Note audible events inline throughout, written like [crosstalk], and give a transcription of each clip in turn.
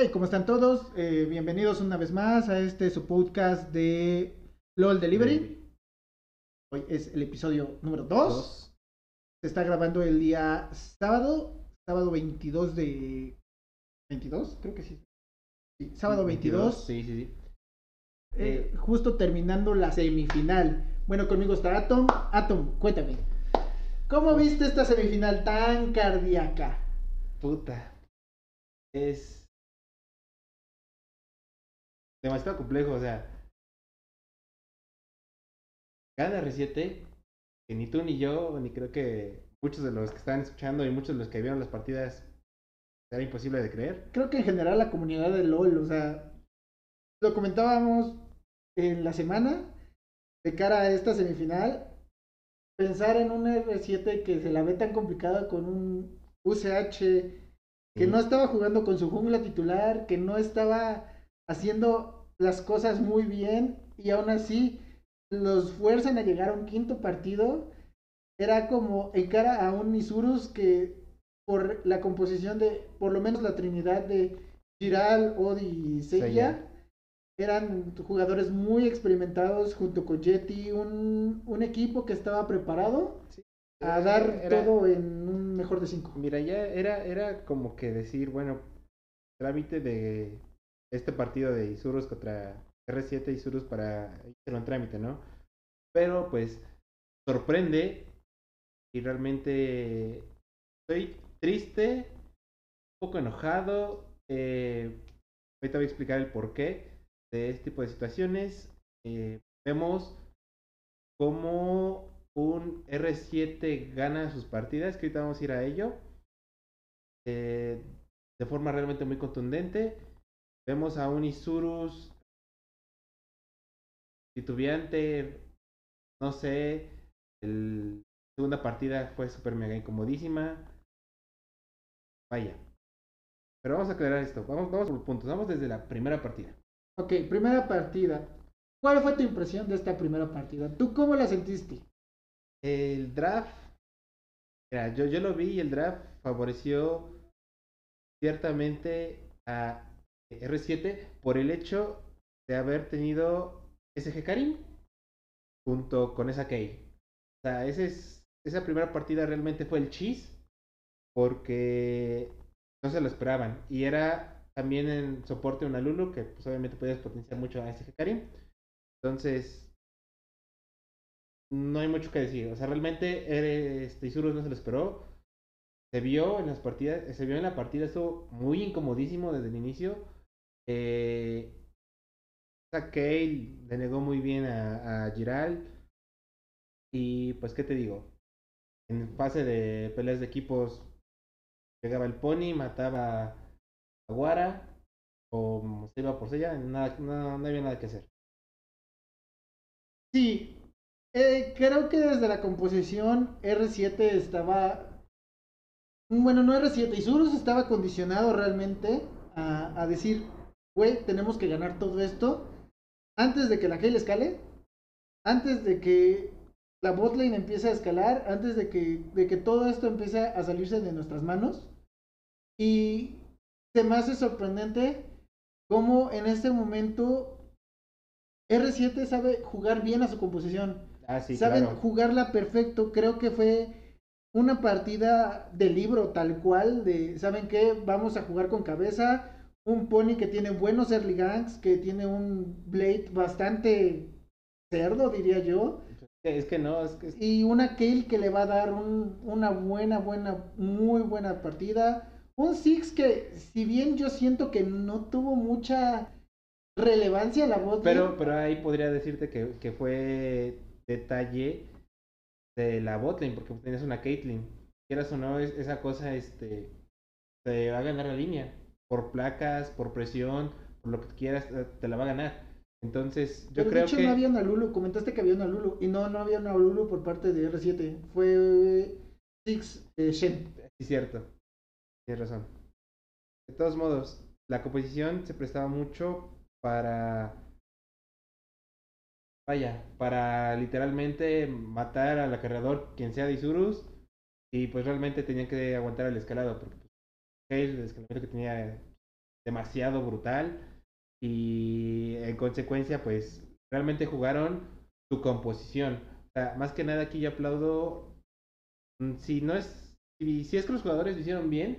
Hey, ¿cómo están todos? Eh, bienvenidos una vez más a este su podcast de LOL Delivery. Hoy es el episodio número 2. Dos. Se está grabando el día sábado, sábado 22 de... ¿22? Creo que sí. Sí, sábado 22. Sí, sí, sí. eh, justo terminando la semifinal. Bueno, conmigo está Atom. Atom, cuéntame. ¿Cómo viste esta semifinal tan cardíaca? Puta. Es. Demasiado complejo, o sea. Gana R7, que ni tú ni yo, ni creo que muchos de los que están escuchando y muchos de los que vieron las partidas, era imposible de creer. creo que en general la comunidad de LOL, o sea, lo comentábamos en la semana de cara a esta semifinal, pensar en un R7 que se la ve tan complicada con un UCH que Sí. no estaba jugando con su jungla titular, que no estaba haciendo las cosas muy bien y aún así los fuerzan a llegar a un quinto partido. Era como en cara a un Isurus que por la composición de, por lo menos la trinidad de Giral, Odi y Seiya, eran jugadores muy experimentados junto con Jetty, un, un equipo que estaba preparado a dar Era- todo en un mejor de cinco. Mira, ya era, era como que decir, bueno, trámite de este partido de Isurus contra R7 Isurus para hacerlo en trámite, ¿no? Pero pues sorprende y realmente estoy triste, un poco enojado. Eh, ahorita voy a explicar el porqué de este tipo de situaciones. Eh, vemos cómo un R7 gana sus partidas, que ahorita vamos a ir a ello. eh, de forma realmente muy contundente. Vemos a un Isurus titubeante, no sé, el segunda partida fue súper mega incomodísima. Vaya. Pero vamos a aclarar esto, vamos, vamos por puntos, vamos desde la primera partida. Ok, primera partida. ¿Cuál fue tu impresión de esta primera partida? ¿Tú cómo la sentiste? El draft, mira, yo, yo lo vi y el draft favoreció ciertamente a R7 por el hecho de haber tenido SG Karim junto con esa Kay. O sea, ese es, esa primera partida realmente fue el cheese porque no se lo esperaban. Y era también en soporte una Lulu que pues, obviamente podías potenciar mucho a SG Karim. Entonces, no hay mucho que decir. O sea, realmente este, Isurus no se lo esperó. Se vio en las partidas, se vio en la partida, estuvo muy incomodísimo desde el inicio. Eh, esa Kale le negó muy bien a, a Giral. Y pues, ¿qué te digo? En fase de peleas de equipos, llegaba el Pony, mataba a Guara, o se iba por Sella, nada, no, había nada que hacer. Sí, eh, creo que desde la composición R7 estaba... Bueno, no R7, Isurus estaba condicionado realmente a, a decir, güey, tenemos que ganar todo esto antes de que la Gale escale, antes de que la botlane empiece a escalar, antes de que, de que todo esto empiece a salirse de nuestras manos. Y se me hace sorprendente cómo en este momento R7 sabe jugar bien a su composición. Ah, sí, Saben claro. jugarla perfecto. Creo que fue una partida de libro tal cual. De, ¿saben qué? Vamos a jugar con cabeza. Un pony que tiene buenos early ganks, que tiene un blade bastante cerdo, diría yo. Es que no, es que Y una Kale que le va a dar un- una buena, buena, muy buena partida. Un Six que, si bien yo siento que no tuvo mucha relevancia la bot Pero, pero ahí podría decirte que, que fue detalle de la botlane, porque tenías una Caitlyn. Quieras o no, es- esa cosa este, te va a ganar la línea. Por placas, por presión, por lo que quieras, eh, te la va a ganar. Entonces, yo Pero creo de hecho que. no había una Lulu, comentaste que había una Lulu, y no, no había una Lulu por parte de R7, fue Six eh, Shen. Sí, cierto. Tienes razón. De todos modos, la composición se prestaba mucho para. Vaya, para literalmente matar al acarreador, quien sea de Isurus. Y pues realmente tenían que aguantar el escalado. Porque pues, el escalamiento que tenía demasiado brutal y en consecuencia pues realmente jugaron su composición. O sea, más que nada aquí yo aplaudo, mm, si no es, si, si es que los jugadores lo hicieron bien,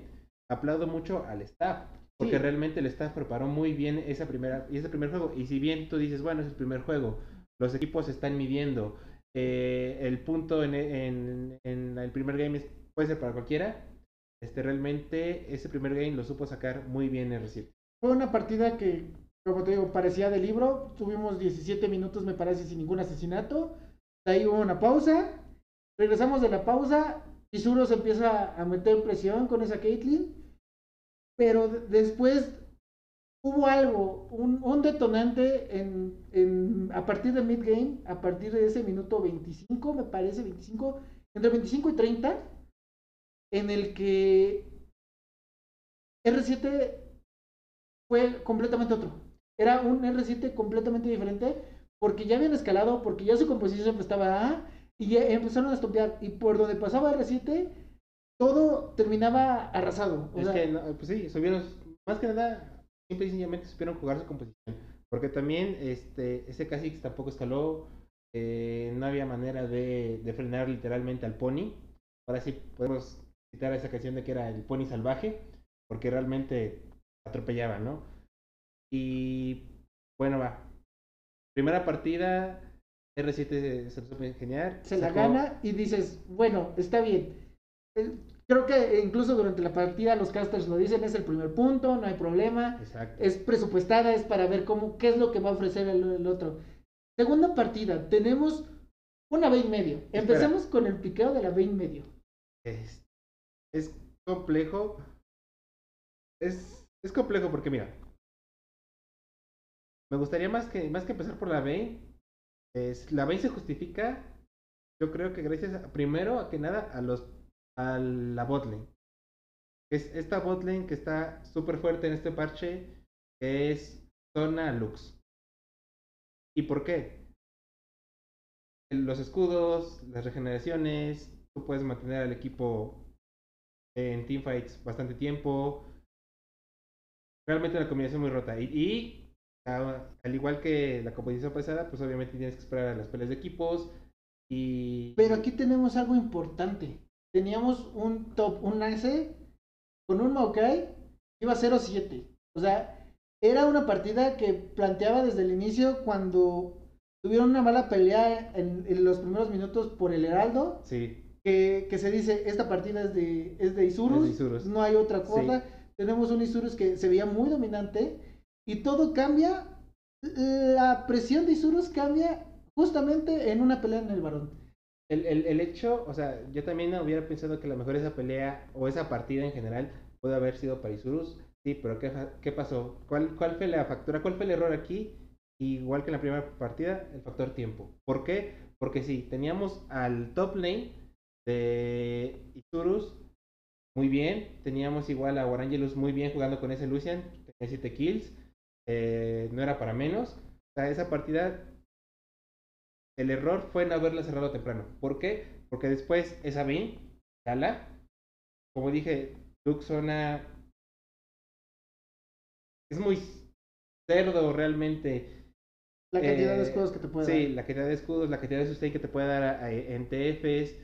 aplaudo mucho al staff. Porque Sí. realmente el staff preparó muy bien esa primera, ese primer juego. Y si bien tú dices, bueno, es el primer juego, los equipos están midiendo, eh, el punto en, en- en el primer game es- puede ser para cualquiera, este realmente ese primer game lo supo sacar muy bien R7. Fue una partida que, como te digo, parecía de libro. Tuvimos 17 minutos, me parece, sin ningún asesinato. De ahí hubo una pausa. Regresamos de la pausa. Isuro se empieza a meter presión con esa Caitlyn. Pero de- después hubo algo, un, un detonante en, en- a partir de mid-game, a partir de ese minuto 25, me parece, 25, entre 25 y 30, en el que R7 fue completamente otro. Era un R7 completamente diferente porque ya habían escalado, porque ya su composición estaba A y ya empezaron a estompear. Y por donde pasaba R7, todo terminaba arrasado. O es sea, que, no, pues sí, supieron, más que nada, simple y sencillamente supieron jugar su composición. Porque también este, ese Kha'Zix tampoco escaló, eh, no había manera de, de frenar literalmente al pony. Ahora sí podemos citar esa canción de que era el pony salvaje, porque realmente atropellaba, ¿no? Y bueno, va. Primera partida, R7 se lo supo ingeniar. se la sacó- gana y dices, bueno, está bien. Eh, Creo que incluso durante la partida los casters lo dicen, es el primer punto, no hay problema. Exacto. es presupuestada, es para ver cómo, qué es lo que va a ofrecer el, el otro. Segunda partida, tenemos una B y medio. Empecemos con el piqueo de la B y medio. Es, es complejo. Es, es complejo porque, mira. Me gustaría más que, más que empezar por la Vayne. Es, la Vayne se justifica. Yo creo que gracias primero a que nada a los a la botlane. Es esta botlane que está súper fuerte en este parche. Es zona Lux. ¿Y por qué? Los escudos, las regeneraciones, tú puedes mantener al equipo en teamfights bastante tiempo. Realmente una combinación muy rota. Y, y, a- al igual que la composición pasada, pues obviamente tienes que esperar a las peleas de equipos. Y. Pero aquí tenemos algo importante. Teníamos un top, un ace con un Maokai, iba 0-7. O sea, era una partida que planteaba desde el inicio cuando tuvieron una mala pelea en, en los primeros minutos por el Heraldo. Sí, que, que se dice, esta partida es de, es de Isurus, Es de Isurus. no hay otra Sí. cosa. Tenemos un Isurus que se veía muy dominante y todo cambia. La presión de Isurus cambia justamente en una pelea en el varón. el, el, el hecho, o sea, yo también hubiera pensado que a lo mejor esa pelea o esa partida en general puede haber sido para Isurus. Sí, pero ¿qué, qué pasó? ¿Cuál, ¿Cuál fue la factura? ¿Cuál fue el error aquí? Igual que en la primera partida, el factor tiempo. ¿Por qué? Porque sí, teníamos al top lane de Isurus muy bien. Teníamos igual a Warangelus muy bien jugando con ese Lucian. Tenía 7 kills. eh, no era para menos. O sea, esa partida el error fue no haberla cerrado temprano. ¿Por qué? Porque después esa Vayne, Gala, como dije, Lux zona es muy cerdo realmente. La cantidad de Eh, escudos que te puede Sí, dar. la cantidad de escudos, la cantidad de sustain que te puede dar a- a- en TFs.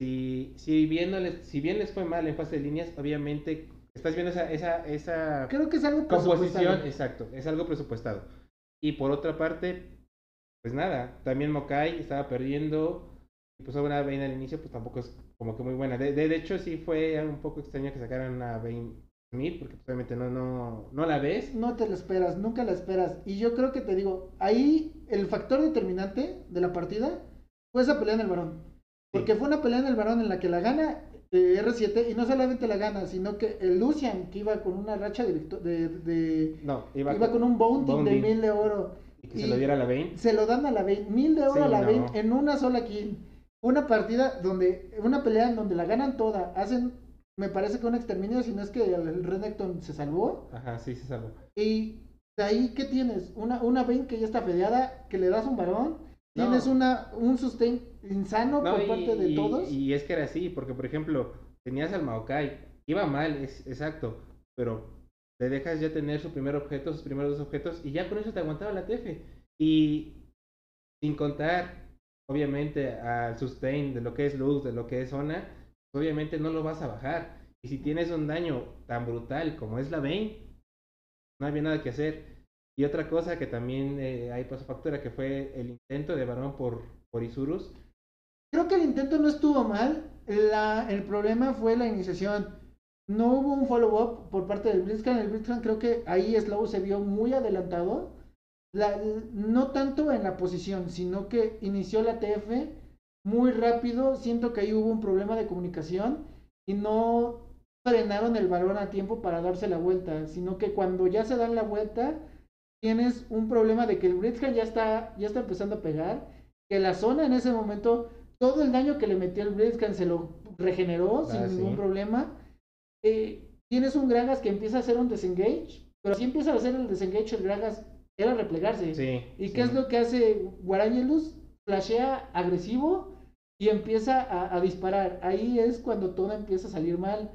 Si, si, bien no les, si bien les fue mal en fase de líneas, obviamente estás viendo esa, esa, esa Creo que es algo composición, exacto, es algo presupuestado. Y por otra parte, pues nada, también Mokai estaba perdiendo, y pues una Vayne al inicio, pues tampoco es como que muy buena. De, de, de hecho, sí fue un poco extraño que sacaran una mid, porque pues, obviamente no, no, no la ves. No te la esperas, nunca la esperas. Y yo creo que te digo, ahí el factor determinante de la partida fue esa pelea en el varón. Porque fue una pelea en el varón en la que la gana eh, R7 y no solamente la gana, sino que el Lucian, que iba con una racha de, de, de- No, iba, iba, con un bounty, bounty. de mil de oro. y que y- se lo diera a la Vayne. Se lo dan a la Vayne, mil de oro Sí, a la no. En una sola kill. Una partida donde, una pelea en donde la ganan toda, hacen, me parece que un exterminio, si no es que el Renekton se salvó. Ajá, sí, se salvó. Y de ahí, ¿qué tienes? Una, una Vayne que ya está fedeada, que le das un varón. No. Tienes una, un sustain insano No, por y, parte de y- todos. y es que era así, porque por ejemplo, tenías al Maokai, iba mal, es exacto, pero le dejas ya tener su primer objeto, sus primeros dos objetos, y ya con eso te aguantaba la TF. Y sin contar, obviamente, al sustain de lo que es luz, de lo que es zona, obviamente no lo vas a bajar. Y si tienes un daño tan brutal como es la Bane, no había nada que hacer. Y otra cosa que también eh, hay pasó factura, que fue el intento de varón por, por Isurus. Creo que el intento no estuvo mal. La, el problema fue la iniciación. No hubo un follow-up por parte del Blitzcrank. El Blitzcrank creo que ahí Slow se vio muy adelantado. La, no tanto en la posición, sino que inició la TF muy rápido. Siento que ahí hubo un problema de comunicación y no frenaron el balón a tiempo para darse la vuelta, sino que cuando ya se dan la vuelta, tienes un problema de que el Blitzcrank ya está, ya está empezando a pegar, que la zona en ese momento, todo el daño que le metió el Blitzcrank se lo regeneró sin Ah, sí. ningún problema. Eh, tienes un Gragas que empieza a hacer un disengage, pero si empieza a hacer el disengage, el Gragas era replegarse. Sí. ¿Y sí. qué es lo que hace Guarangelus? Flashea agresivo y empieza a, a disparar. Ahí es cuando todo empieza a salir mal,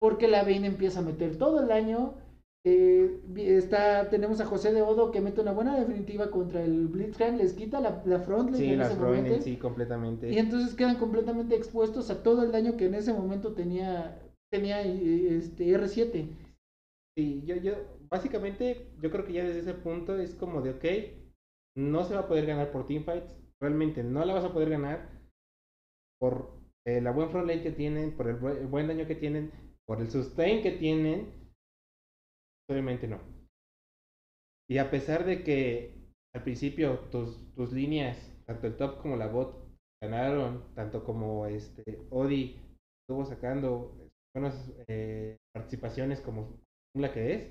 porque la Vayne empieza a meter todo el daño. Eh, está, tenemos a José de Odo que mete una buena definitiva contra el Blitzcrank, les quita la, la frontlane Sí, en las ese Rowan momento. en sí completamente. Y entonces quedan completamente expuestos a todo el daño que en ese momento tenía, tenía eh, este R7. Sí, yo, yo, básicamente, yo creo que ya desde ese punto es como de, ok, no se va a poder ganar por teamfights, realmente no la vas a poder ganar por eh, la buen front lane que tienen, por el buen daño que tienen, por el sustain que tienen, obviamente no. Y a pesar de que al principio tus, tus líneas, tanto el top como la bot, ganaron, tanto como este Odi estuvo sacando buenas eh, participaciones como la que es,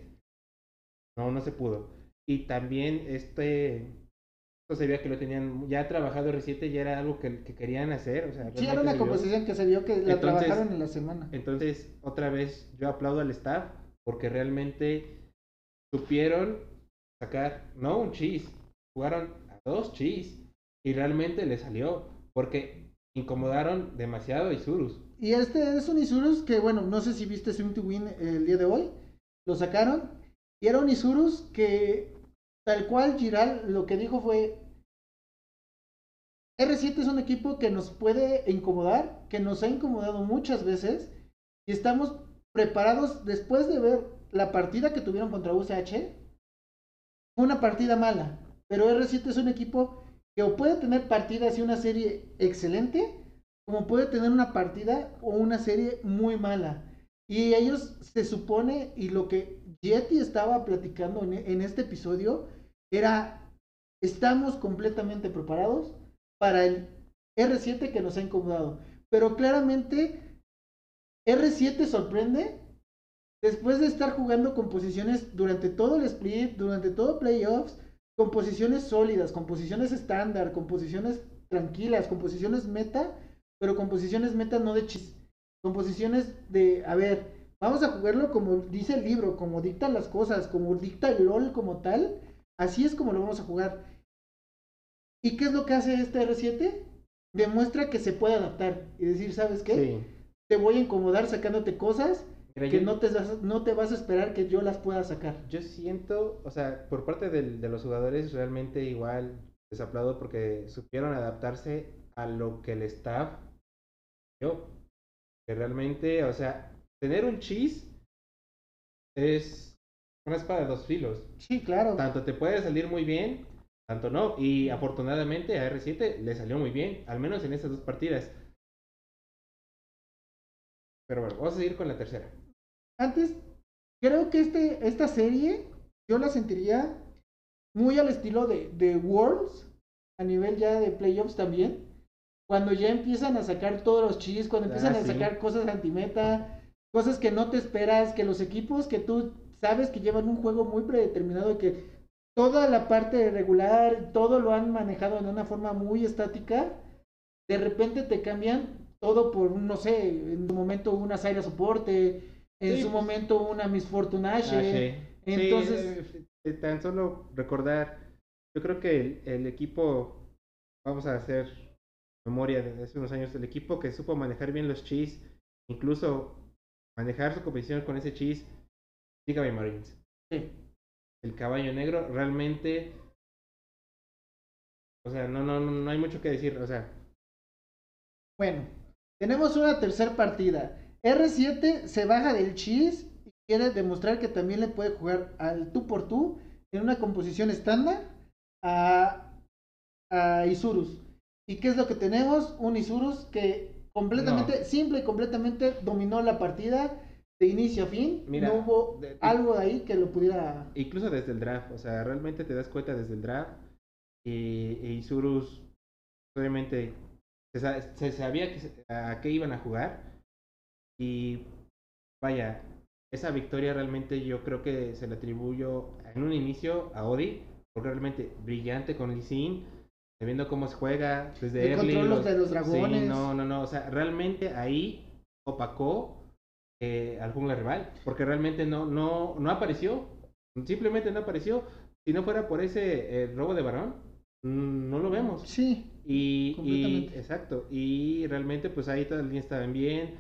no, no se pudo. Y también este, esto se veía que lo tenían ya trabajado R7, ya era algo que, que querían hacer. O sea, Sí, era una composición que se vio que la Entonces- trabajaron en la semana. Entonces, otra vez, yo aplaudo al staff porque realmente supieron sacar, no un cheese, jugaron a dos cheese y realmente le salió porque incomodaron demasiado a Isurus. Y este es un Isurus que, bueno, no sé si viste Swim to Win el día de hoy. Lo sacaron. Y era un Isurus que, tal cual, Giral lo que dijo fue: R7 es un equipo que nos puede incomodar, que nos ha incomodado muchas veces. Y estamos preparados después de ver la partida que tuvieron contra UCH. Fue una partida mala. Pero R7 es un equipo que puede tener partidas y una serie excelente como puede tener una partida o una serie muy mala. Y ellos se supone, y lo que Yeti estaba platicando en, en este episodio, era, estamos completamente preparados para el R7 que nos ha incomodado. Pero claramente, R7 sorprende después de estar jugando con posiciones durante todo el split, durante todo playoffs, con posiciones sólidas, con posiciones estándar, con posiciones tranquilas, con posiciones meta, pero con posiciones meta no de chis, con posiciones de, a ver, vamos a jugarlo como dice el libro, como dictan las cosas, como dicta el LOL como tal, así es como lo vamos a jugar. ¿Y qué es lo que hace este R7? Demuestra que se puede adaptar y decir, ¿sabes qué? Sí. Te voy a incomodar sacándote cosas Mira, que yo- no te, vas- no te vas a esperar que yo las pueda sacar. Yo siento, o sea, por parte del- de los jugadores realmente igual les aplaudo porque supieron adaptarse a lo que el staff dio. Que realmente, o sea, tener un cheese es una espada de dos filos. Sí, claro. Tanto te puede salir muy bien, tanto no. Y afortunadamente a R7 le salió muy bien, al menos en estas dos partidas. Pero bueno, vamos a seguir con la tercera. Antes, creo que este, esta serie yo la sentiría muy al estilo de, de Worlds, a nivel ya de playoffs también. Cuando ya empiezan a sacar todos los chis, cuando Ah, empiezan a sí. sacar cosas antimeta, cosas que no te esperas, que los equipos que tú sabes que llevan un juego muy predeterminado que toda la parte regular, todo lo han manejado de una forma muy estática, de repente te cambian todo por, un, no sé, en su momento una Zaira soporte, en Sí, su pues. momento una Miss Fortunache. Ah, sí. Entonces- Sí, eh, tan solo recordar, yo creo que el, el equipo, vamos a hacer memoria de hace unos años, el equipo que supo manejar bien los cheese, incluso manejar su competición con ese cheese, Dígame, Marines. Sí. El caballo negro realmente. O sea, no, no, no, no hay mucho que decir. O sea, Bueno, tenemos una tercera partida. R7 se baja del chis y quiere demostrar que también le puede jugar al tú por tú en una composición estándar a, a Isurus. ¿Y qué es lo que tenemos? Un Isurus que completamente, No. simple y completamente dominó la partida de inicio a fin. Mira, no hubo de- de- algo de ahí que lo pudiera... incluso desde el draft. O sea, realmente te das cuenta desde el draft. Y, e Isurus, obviamente, se, sa- se sabía que, se- a qué iban a jugar. Y vaya, esa victoria realmente yo creo que se le atribuyo en un inicio a Odi. Porque realmente brillante con Lee Sin, viendo cómo se juega desde El early, control los- de los dragones. Sí, no, no, no. O sea, realmente ahí opacó eh, al jungla rival. Porque realmente no, no, no apareció. Simplemente no apareció. Si no fuera por ese eh, robo de varón, mm, no lo vemos. Sí, Y, exacto. Y realmente, pues ahí todas las líneas estaban bien.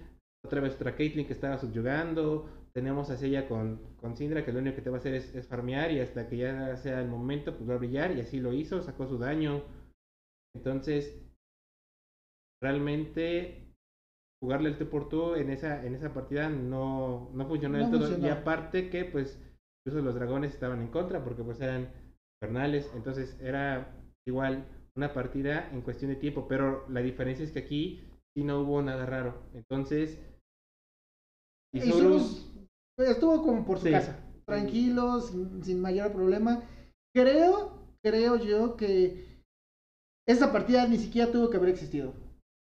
Otra vez otra Caitlyn que estaba subyugando. Tenemos a Sella con, con Syndra, que lo único que te va a hacer es, es farmear. Y hasta que ya sea el momento, pues va a brillar. Y así lo hizo, sacó su daño. Entonces, realmente jugarle el tú por tú en esa, en esa partida no, no funcionó del No todo. funcionó. Y aparte que pues incluso los dragones estaban en contra porque pues eran infernales. Entonces era igual una partida en cuestión de tiempo. Pero la diferencia es que aquí sí no hubo nada raro. Entonces, Isurus, Isurus estuvo como por su Sí. casa, tranquilo, sin, sin mayor problema. Creo, creo yo que esta partida ni siquiera tuvo que haber existido.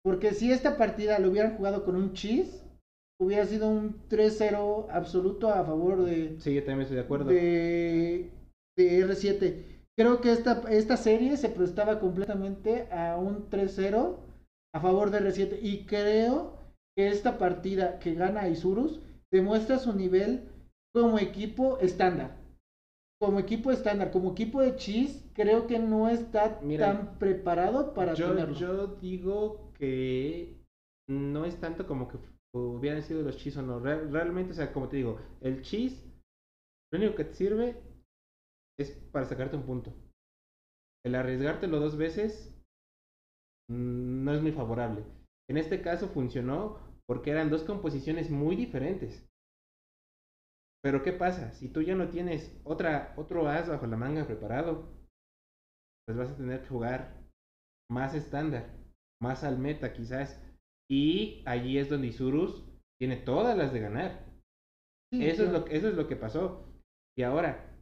Porque si esta partida lo hubieran jugado con un cheese, hubiera sido un 3-0 absoluto a favor de, sí, yo también estoy de acuerdo. de, de R7. Creo que esta, esta serie se prestaba completamente a un 3-0 a favor de R7. Y creo que esta partida que gana Isurus demuestra su nivel como equipo estándar. Como equipo estándar, como equipo de Cheese, creo que no está Mira, tan preparado para yo, tenerlo. yo digo que no es tanto como que hubieran sido los cheese o no. Re- realmente, o sea, como te digo, el cheese, lo único que te sirve es para sacarte un punto. El arriesgártelo dos veces mm, no es muy favorable. En este caso funcionó porque eran dos composiciones muy diferentes. Pero ¿qué pasa? Si tú ya no tienes otra, otro as bajo la manga preparado, pues vas a tener que jugar más estándar, más al meta quizás. Y allí es donde Isurus tiene todas las de ganar. Sí, Eso, es lo, eso es lo que pasó. Y ahora,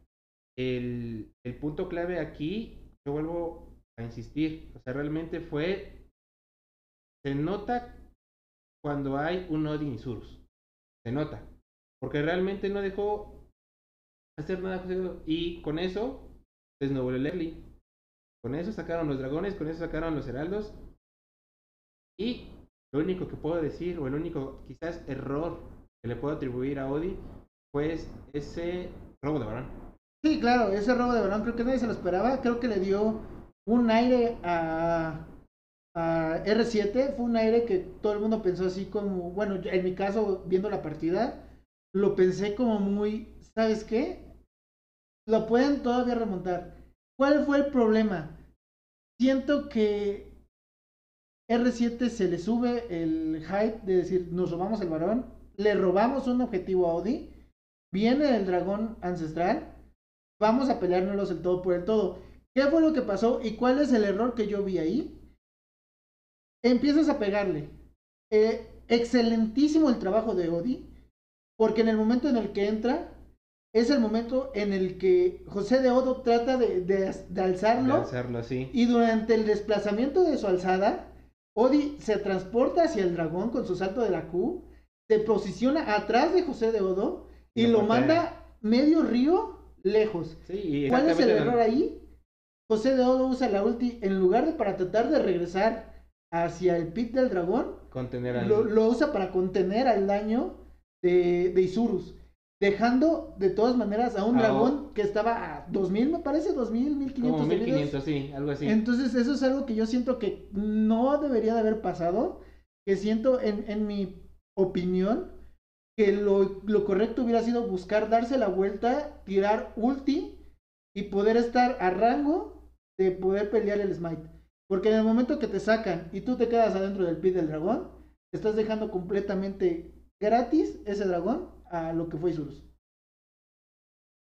el, el punto clave aquí, yo vuelvo a insistir, o sea, realmente fue, se nota cuando hay un Odin Isurus. Se nota. Porque realmente no dejó hacer nada. Y con eso, desnubló el early. Con eso sacaron los dragones, con eso sacaron los heraldos. Y lo único que puedo decir, o el único quizás error que le puedo atribuir a Odi, pues ese robo de varón. Sí, claro, ese robo de balón creo que nadie se lo esperaba. Creo que le dio un aire a, a R7. Fue un aire que todo el mundo pensó así como, bueno, en mi caso, viendo la partida, lo pensé como muy, ¿sabes qué? Lo pueden todavía remontar. ¿Cuál fue el problema? Siento que R7 se le sube el hype de decir, nos robamos el varón, le robamos un objetivo a Odi, viene el dragón ancestral, vamos a peleárnoslos el todo por el todo. ¿Qué fue lo que pasó y cuál es el error que yo vi ahí? Empiezas a pegarle. Eh, excelentísimo el trabajo de Odi, porque en el momento en el que entra, es el momento en el que José de Odo trata de, de- de alzarlo. Así. Y durante el desplazamiento de su alzada, Odi se transporta hacia el dragón con su salto de la Q, se posiciona atrás de José de Odo y Lo manda medio río lejos. Sí, ¿Cuál es el error ahí? José de Odo usa la ulti en lugar de para tratar de regresar hacia el pit del dragón, Contener al... lo, lo usa para contener al daño de, de Isurus. Dejando de todas maneras a un A dragón que estaba a 2000, me parece, 2000, 1500 como de vida. 1500, sí, algo así. Entonces, eso es algo que yo siento que no debería de haber pasado. Que siento, en, en mi opinión, que lo, lo correcto hubiera sido buscar darse la vuelta, tirar ulti y poder estar a rango de poder pelear el smite. Porque en el momento que te sacan y tú te quedas adentro del pit del dragón, estás dejando completamente gratis ese dragón a lo que fue Isurus.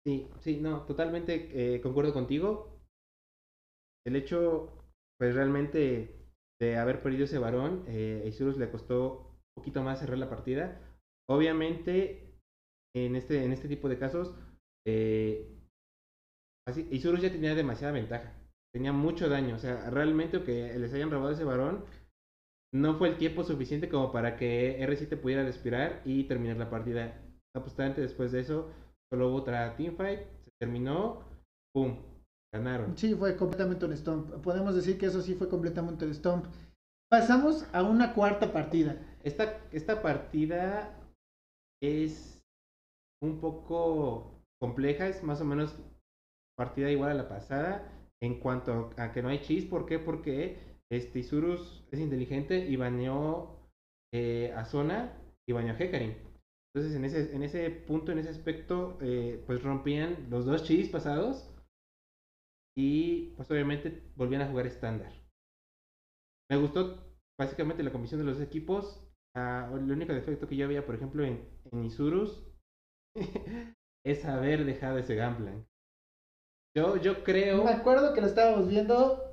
Sí, sí, no, totalmente eh, concuerdo contigo. El hecho, pues realmente, de haber perdido ese varón, eh, Isurus le costó un poquito más cerrar la partida. Obviamente, en este, en este tipo de casos, eh, así, Isurus ya tenía demasiada ventaja. Tenía mucho daño. O sea, realmente que les hayan robado ese varón, no fue el tiempo suficiente como para que R7 pudiera respirar y terminar la partida. Apostante después de eso, solo hubo otra teamfight, se terminó, ¡pum! Ganaron. Sí, fue completamente un stomp. Podemos decir que eso sí fue completamente un stomp. Pasamos a una cuarta partida. Esta, esta partida es un poco compleja, es más o menos partida igual a la pasada en cuanto a que no hay chis. ¿Por qué? Porque este Isurus es inteligente y baneó eh, a Zona y baneó a Hecarim. Entonces, en ese, en ese punto, en ese aspecto, eh, pues rompían los dos chis pasados y pues obviamente volvían a jugar estándar. Me gustó básicamente la comisión de los equipos. Ah, el único defecto que yo había, por ejemplo, en, en Isurus [laughs] es haber dejado ese Gunplank. Yo, yo creo. Me acuerdo que lo estábamos viendo.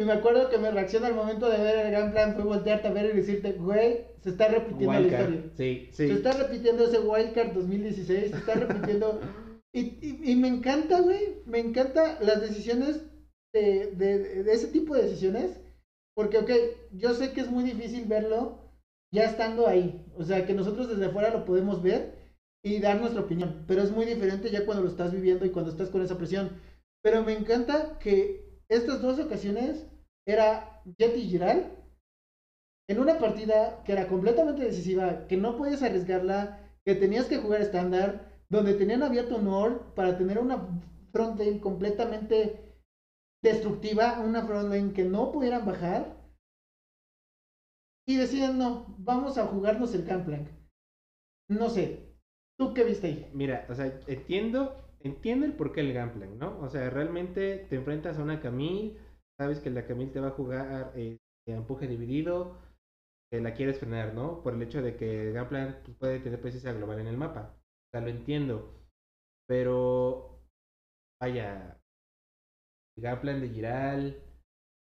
Y me acuerdo que mi reacción al momento de ver el Gunplank fue voltearte a ver y decirte, güey, se está repitiendo la Wildcard. historia. Sí, sí. Se está repitiendo ese Wildcard 2016, se está [laughs] repitiendo. y, y, y me encanta, güey, me encanta las decisiones de, de, de ese tipo de decisiones. Porque, ok, yo sé que es muy difícil verlo ya estando ahí. O sea, que nosotros desde afuera lo podemos ver y dar nuestra opinión. Pero es muy diferente ya cuando lo estás viviendo y cuando estás con esa presión. Pero me encanta que estas dos ocasiones era Jet y Giral en una partida que era completamente decisiva, que no podías arriesgarla, que tenías que jugar estándar, donde tenían abierto un all para tener una front lane completamente destructiva, una front lane que no pudieran bajar. Y decían, no, vamos a jugarnos el Gunplank. No sé, ¿tú qué viste ahí? Mira, o sea, entiendo, entiendo el porqué el Gunplank, ¿no? O sea, realmente te enfrentas a una Camille, sabes que la Camille te va a jugar eh, empuje dividido, la quieres frenar, ¿no? Por el hecho de que el Gunplank pues, puede tener presencia global en el mapa. O sea, lo entiendo. Pero, vaya, el Gunplank de Giral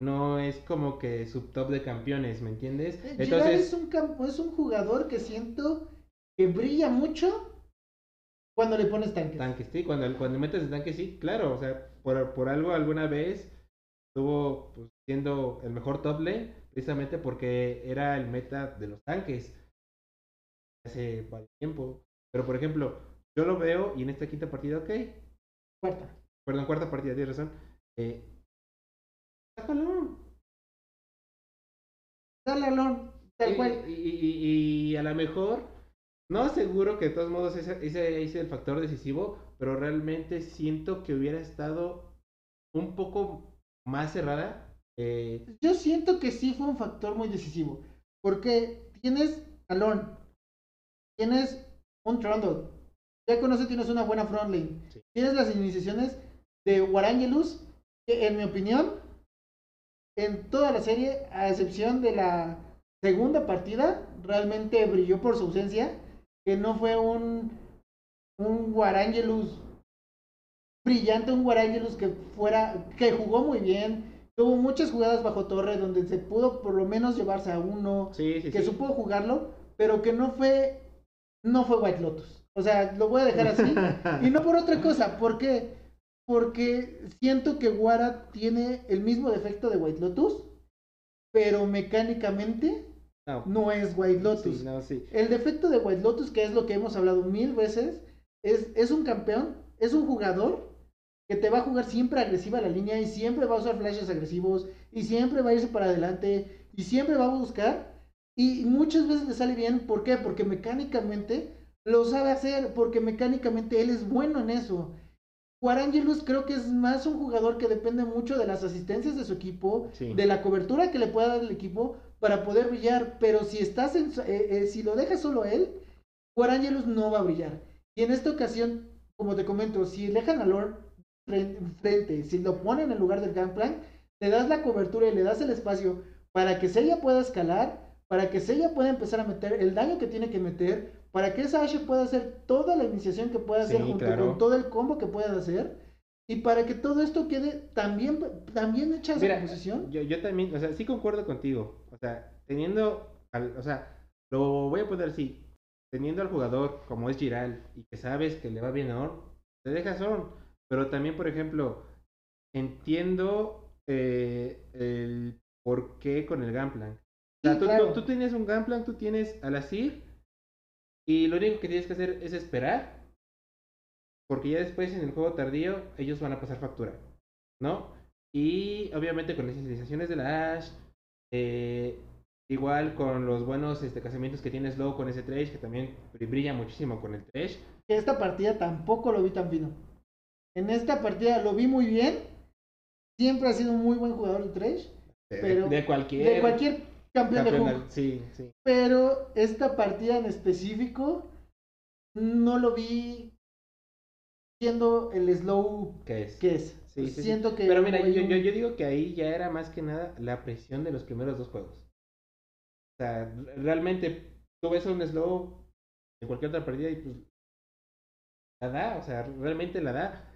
no es como que subtop de campeones, ¿me entiendes? Eh, Giral es un, campo, es un jugador que siento que brilla mucho cuando le pones tanques. Tanques, sí, cuando, cuando metes el tanque, sí, claro, o sea, por, por algo alguna vez estuvo pues, siendo el mejor top lane, precisamente porque era el meta de los tanques hace tiempo. Pero por ejemplo, yo lo veo y en esta quinta partida, ok. Cuarta. Perdón, cuarta partida, tienes razón. Eh, sácalo. Dale alón, tal Y, cual. y, y- y a lo mejor, no aseguro que de todos modos ese, ese es el factor decisivo, pero realmente siento que hubiera estado un poco más cerrada. eh, Yo siento que sí fue un factor muy decisivo. Porque tienes Alon, tienes un Trundle, ya con eso tienes una buena front lane. Sí. Tienes las iniciaciones de Warangelus, que en mi opinión, en toda la serie, a excepción de la segunda partida, realmente brilló por su ausencia, que no fue un, un Warangelus brillante, un Warangelus que fuera, que jugó muy bien, tuvo muchas jugadas bajo torre donde se pudo por lo menos llevarse a uno, sí, sí, que sí. supo jugarlo, pero que no fue, no fue White Lotus. O sea, lo voy a dejar así. [laughs] y no por otra cosa, ¿por qué? Porque siento que Wara tiene el mismo defecto de White Lotus, pero mecánicamente No, no es White Lotus. sí, no, sí. El defecto de White Lotus, que es lo que hemos hablado mil veces, es, es un campeón, es un jugador que te va a jugar siempre agresiva la línea y siempre va a usar flashes agresivos y siempre va a irse para adelante y siempre va a buscar y muchas veces le sale bien, ¿por qué? Porque mecánicamente lo sabe hacer, porque mecánicamente él es bueno en eso. Guarangelus creo que es más un jugador que depende mucho de las asistencias de su equipo, Sí. de la cobertura que le pueda dar el equipo para poder brillar, pero si estás en, eh, eh, si lo dejas solo él, War Angelus no va a brillar. Y en esta ocasión, como te comento, si dejan a Lord frente, si lo ponen en lugar del Gangplank, le das la cobertura y le das el espacio para que Seiya pueda escalar, para que Seiya pueda empezar a meter el daño que tiene que meter, para que esa Ashe pueda hacer toda la iniciación que pueda hacer Sí, junto claro. con todo el combo que pueda hacer. Y para que todo esto quede también, también hecha esa Mira, composición. yo, yo también, o sea, sí concuerdo contigo. O sea, teniendo, al, o sea, lo voy a poner así. Teniendo al jugador como es Giral y que sabes que le va bien a Orn, te dejas Orn. Pero también, por ejemplo, entiendo eh, el por qué con el Gunplan. O sea, Sí, tú, claro. tú, tú tienes un Gunplan, tú tienes al Asir y lo único que tienes que hacer es esperar. Porque ya después en el juego tardío ellos van a pasar factura. ¿no? Y obviamente con las inicializaciones de la Ash, eh, igual con los buenos este, casamientos que tiene Slow con ese Trash, que también brilla muchísimo con el Trash. que esta partida tampoco lo vi tan fino. En esta partida lo vi muy bien. Siempre ha sido un muy buen jugador de Trash. De, Pero de cualquier, De cualquier campeón de Hunk. Sí, sí. Pero esta partida en específico no lo vi siendo el slow ¿Qué es? que es. Sí, sí, sí. Siento que. Pero mira, yo, digo que ahí ya era más que nada la presión de los primeros dos juegos. O sea, realmente tú ves a un slow en cualquier otra partida y pues la da, o sea, realmente la da.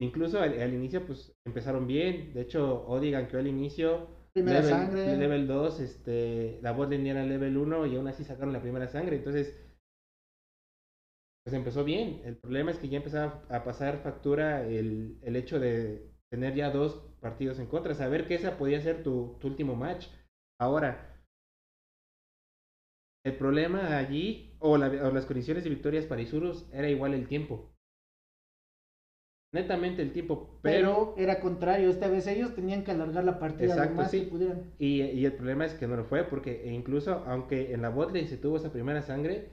Incluso al, al inicio pues empezaron bien, de hecho Odi ganqueó al inicio, Primera level, sangre. level 2, este, la lane era level 1 y aún así sacaron la primera sangre, entonces pues empezó bien. El problema es que ya empezaba a pasar factura el, el hecho de tener ya dos partidos en contra, saber que esa podía ser tu, tu último match. Ahora, el problema allí, o, la- o las condiciones de victorias para Isurus, era igual el tiempo. Netamente el tiempo, pero... Pero era contrario. Esta vez ellos tenían que alargar la partida Exacto, lo más sí. que pudieran. Y, y el problema es que no lo fue, porque incluso aunque en la botlane se tuvo esa primera sangre,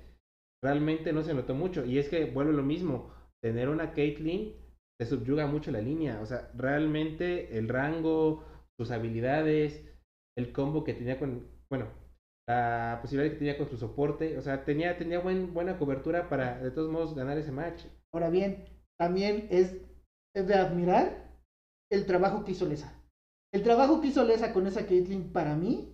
realmente no se notó mucho. Y es que vuelve lo mismo, tener una Caitlyn te subyuga mucho la línea. O sea, realmente el rango, sus habilidades, el combo que tenía con, bueno, la posibilidad que tenía con su soporte, o sea, tenía, tenía buen, buena cobertura para de todos modos ganar ese match. Ahora bien, también es de admirar el trabajo que hizo Lesa. El trabajo que hizo Lesa con esa Caitlyn para mí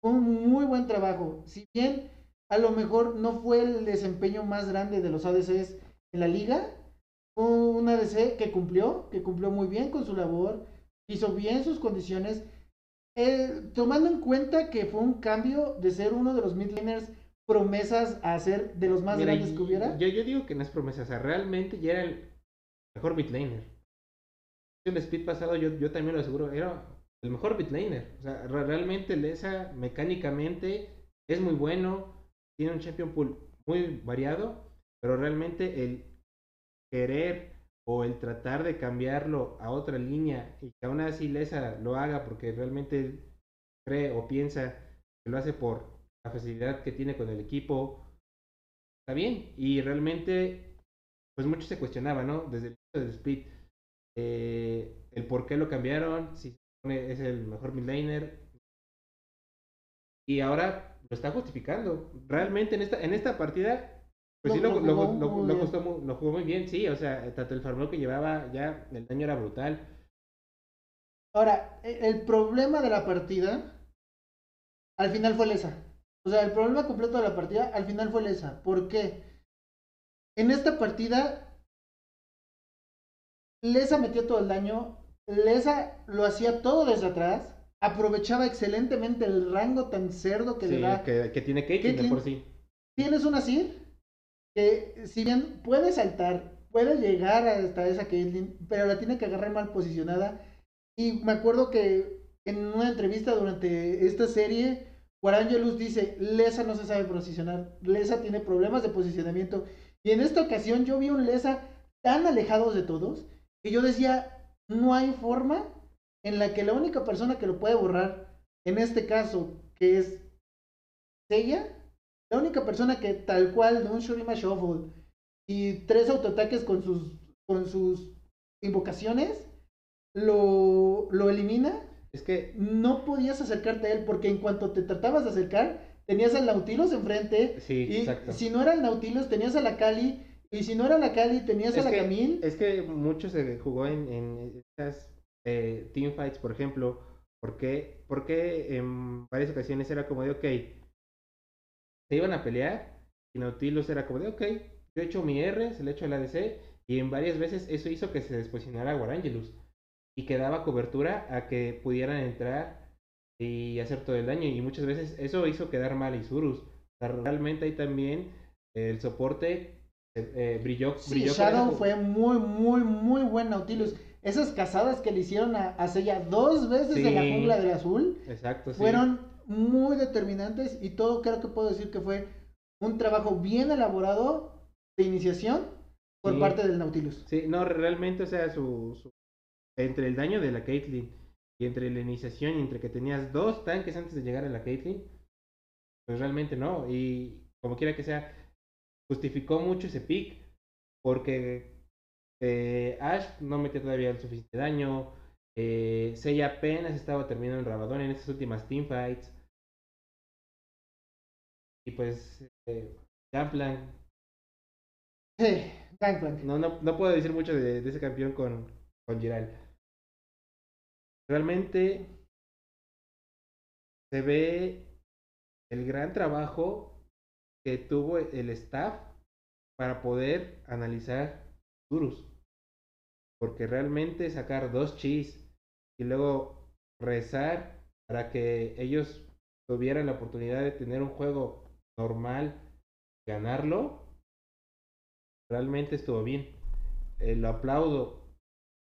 fue un muy buen trabajo. Si bien a lo mejor no fue el desempeño más grande de los ADCs en la liga, fue un ADC que cumplió, que cumplió muy bien con su labor, hizo bien sus condiciones, eh, tomando en cuenta que fue un cambio de ser uno de los midlaners promesas a ser de los más Mira, grandes que hubiera. Yo, yo digo que no es promesa, o sea, realmente ya era el mejor midlaner. El speed pasado yo, yo también lo aseguro, era el mejor midlaner. O sea, re- realmente Lesa mecánicamente es muy bueno, tiene un champion pool muy variado, pero realmente el querer o el tratar de cambiarlo a otra línea y que aún así Lesa lo haga porque realmente cree o piensa que lo hace por la facilidad que tiene con el equipo, está bien. Y realmente, pues mucho se cuestionaba, ¿no? Desde el del split, eh, el por qué lo cambiaron, si es el mejor midlaner. Y ahora lo está justificando. Realmente en esta, en esta partida, pues Lo- sí lo, lo jugó lo- muy costó lo jugó muy bien, sí. O sea, tanto el farmeo que llevaba ya, el daño era brutal. Ahora, e- el problema de la partida al final fue Lesa. O sea, el problema completo de la partida al final fue Lesa. ¿Por qué? En esta partida, Lesa metió todo el daño. Lesa lo hacía todo desde atrás. Aprovechaba excelentemente el rango tan cerdo que Sí, le da. que, que tiene Caitlyn por sí. Tienes una Sir que, si bien puede saltar, puede llegar hasta esa Caitlyn, pero la tiene que agarrar mal posicionada. Y me acuerdo que en una entrevista durante esta serie, Guarangelus dice, Lesa no se sabe posicionar, Lesa tiene problemas de posicionamiento. Y en esta ocasión yo vi un Lesa tan alejados de todos que yo decía, no hay forma en la que la única persona que lo puede borrar, en este caso, que es Seiya, la única persona que tal cual de un Shurima Shuffle y tres autoataques con sus, con sus invocaciones, lo, lo elimina, Es que no podías acercarte a él porque en cuanto te tratabas de acercar, tenías al Nautilus enfrente. Sí, y exacto. si no era el Nautilus, tenías a la Cali. Y si no era la Cali, tenías a la que, Camille. es que mucho se jugó en, en estas eh, teamfights, por ejemplo. Porque, porque en varias ocasiones era como de, ok, se iban a pelear y Nautilus era como de, ok, yo he hecho mi R, se le he hecho el ADC y en varias veces eso hizo que se desposicionara Warangelus y que daba cobertura a que pudieran entrar y hacer todo el daño y muchas veces eso hizo quedar mal a Isurus. O sea, realmente ahí también el soporte eh, brilló, Sí, brilló Shadow fue muy, muy, muy buen Nautilus. Esas cazadas que le hicieron a, a Seiya dos veces en la jungla del azul Exacto, sí. fueron muy determinantes y todo creo que puedo decir que fue un trabajo bien elaborado de iniciación por parte del Nautilus. Sí, no, realmente, o sea, su, su- entre el daño de la Caitlyn y entre la iniciación y entre que tenías dos tanques antes de llegar a la Caitlyn, pues realmente no. Y como quiera que sea, justificó mucho ese pick porque eh, Ash no metió todavía el suficiente daño. Eh, Seiya apenas estaba terminando el Rabadón en estas últimas teamfights. Y pues, eh, Sí, Gangplank. no, no, no puedo decir mucho de, de ese campeón con, con Giral. Realmente se ve el gran trabajo que tuvo el staff para poder analizar Durus. Porque realmente sacar dos chis y luego rezar para que ellos tuvieran la oportunidad de tener un juego normal, ganarlo, realmente estuvo bien. Eh, lo aplaudo.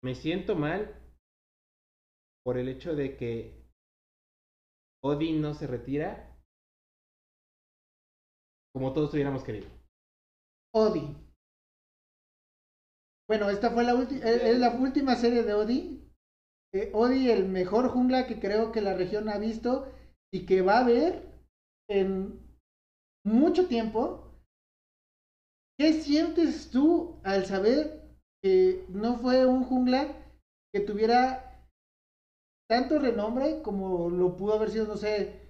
Me siento mal por el hecho de que Odin no se retira como todos hubiéramos querido. Odi. Bueno, esta fue la, eh, es la última serie de Odi. Eh, Odi, el mejor jungla que creo que la región ha visto y que va a ver en mucho tiempo. ¿Qué sientes tú al saber que no fue un jungla que tuviera tanto renombre como lo pudo haber sido, no sé,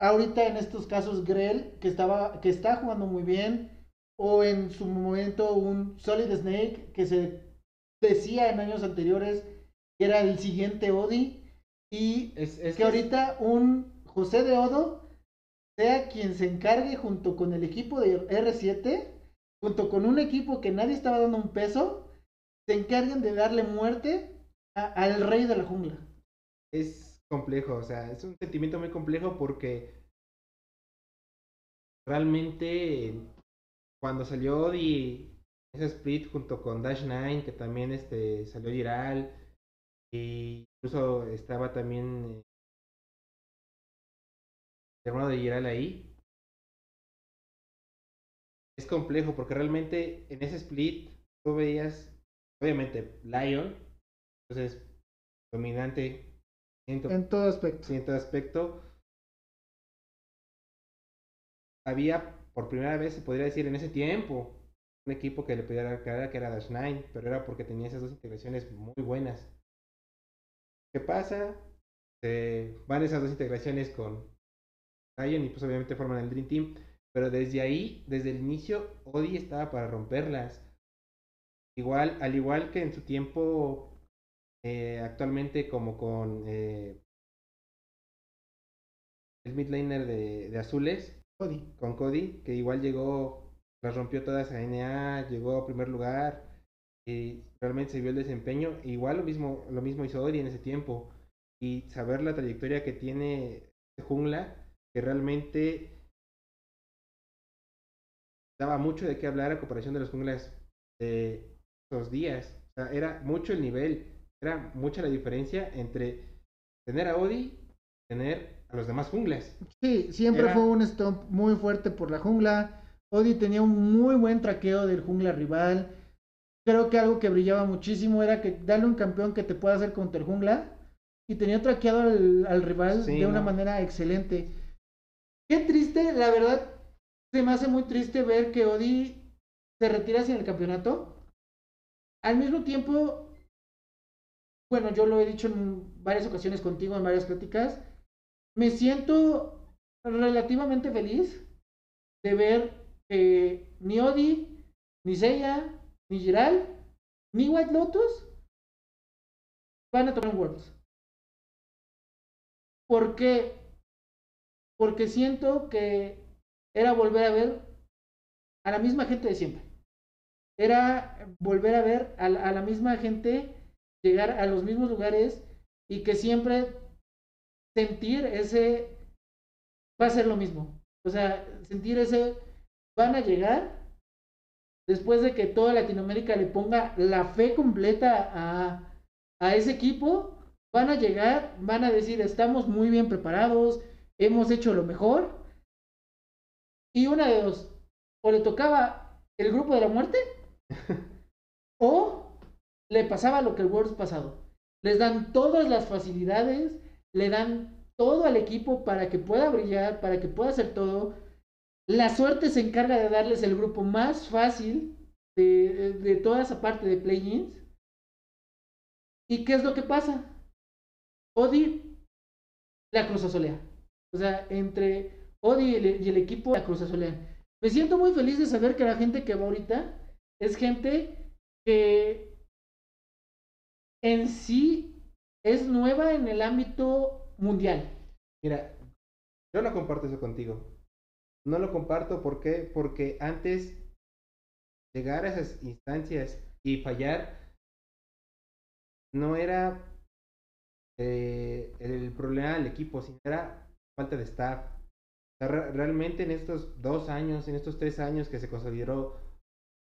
ahorita en estos casos Grell, que, estaba, que está jugando muy bien, o en su momento un Solid Snake, que se decía en años anteriores que era el siguiente Odi, y Es, es que ahorita un José de Odo sea quien se encargue junto con el equipo de R7, junto con un equipo que nadie estaba dando un peso, se encarguen de darle muerte a- al rey de la jungla. es complejo, o sea, es un sentimiento muy complejo porque realmente cuando salió Odi ese split junto con Dash 9 que también este salió viral y incluso estaba también eh, el hermano de Giral ahí. Es complejo porque realmente en ese split tú veías obviamente Lion entonces dominante siento En todo aspecto. Sí, en todo aspecto. Había, por primera vez, se podría decir, en ese tiempo, un equipo que le podía dar carrera que era Dash 9, pero era porque tenía esas dos integraciones muy buenas. ¿Qué pasa? Se van esas dos integraciones con Zion y pues obviamente forman el Dream Team, pero desde ahí, desde el inicio, Odi estaba para romperlas. Igual, al igual que en su tiempo, eh, actualmente como con eh, el mid laner de, de azules, Odi. con Cody, que igual llegó, las rompió todas a NA, llegó a primer lugar y realmente se vio el desempeño. Igual lo mismo, lo mismo hizo Odi en ese tiempo. Y saber la trayectoria que tiene este jungla, que realmente daba mucho de qué hablar a comparación de los junglas de esos días. O sea, era mucho el nivel, era mucha la diferencia entre tener a Odi y tener a los demás junglas. Sí, siempre Era- fue un stomp muy fuerte por la jungla. Odi tenía un muy buen traqueo del jungla rival. Creo que algo que brillaba muchísimo era que darle un campeón que te pueda hacer contra el jungla. Y tenía traqueado al, al rival Sí, de una ¿no? manera excelente. Qué triste, la verdad, se me hace muy triste ver que Odi se retira sin el campeonato. Al mismo tiempo, bueno, yo lo he dicho en varias ocasiones contigo, en varias pláticas, me siento relativamente feliz de ver que ni Odi, ni Seiya, ni Giral, ni White Lotus van a tomar Worlds. ¿Por qué? Porque siento que era volver a ver a la misma gente de siempre. Era volver a ver a, la- a la misma gente llegar a los mismos lugares y que siempre sentir ese va a ser lo mismo. O sea, sentir ese van a llegar después de que toda Latinoamérica le ponga la fe completa a, a ese equipo, van a llegar, van a decir, estamos muy bien preparados, hemos hecho lo mejor. Y una de dos, o le tocaba el grupo de la muerte, [laughs] o le pasaba lo que el Worlds pasado. Les dan todas las facilidades, le dan todo al equipo para que pueda brillar, para que pueda hacer todo. La suerte se encarga de darles el grupo más fácil de, de toda esa parte de play-ins. ¿Y qué es lo que pasa? Odi la Cruz Azulea. O sea, entre Odi y el, equipo la Cruz Azulea. Me siento muy feliz de saber que la gente que va ahorita es gente que en sí es nueva en el ámbito mundial. Mira, yo no comparto eso contigo. No lo comparto, ¿por qué? Porque antes llegar a esas instancias y fallar no era eh, el problema del equipo, sino era falta de staff. Realmente en estos dos años, en estos tres años que se consideró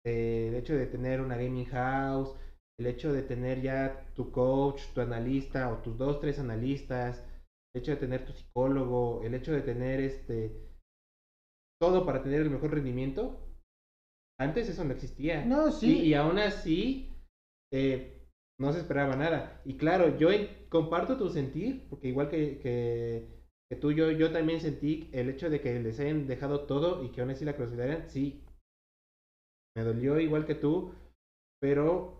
eh, el hecho de tener una gaming house, el hecho de tener ya tu coach, tu analista o tus dos, tres analistas, el hecho de tener tu psicólogo, el hecho de tener este todo para tener el mejor rendimiento, antes eso no existía. No, sí. Y, y aún así, eh, no se esperaba nada. Y claro, yo comparto tu sentir, porque igual que, que, que tú, yo, yo también sentí el hecho de que les hayan dejado todo y que aún así la consideraran, sí, me dolió igual que tú, pero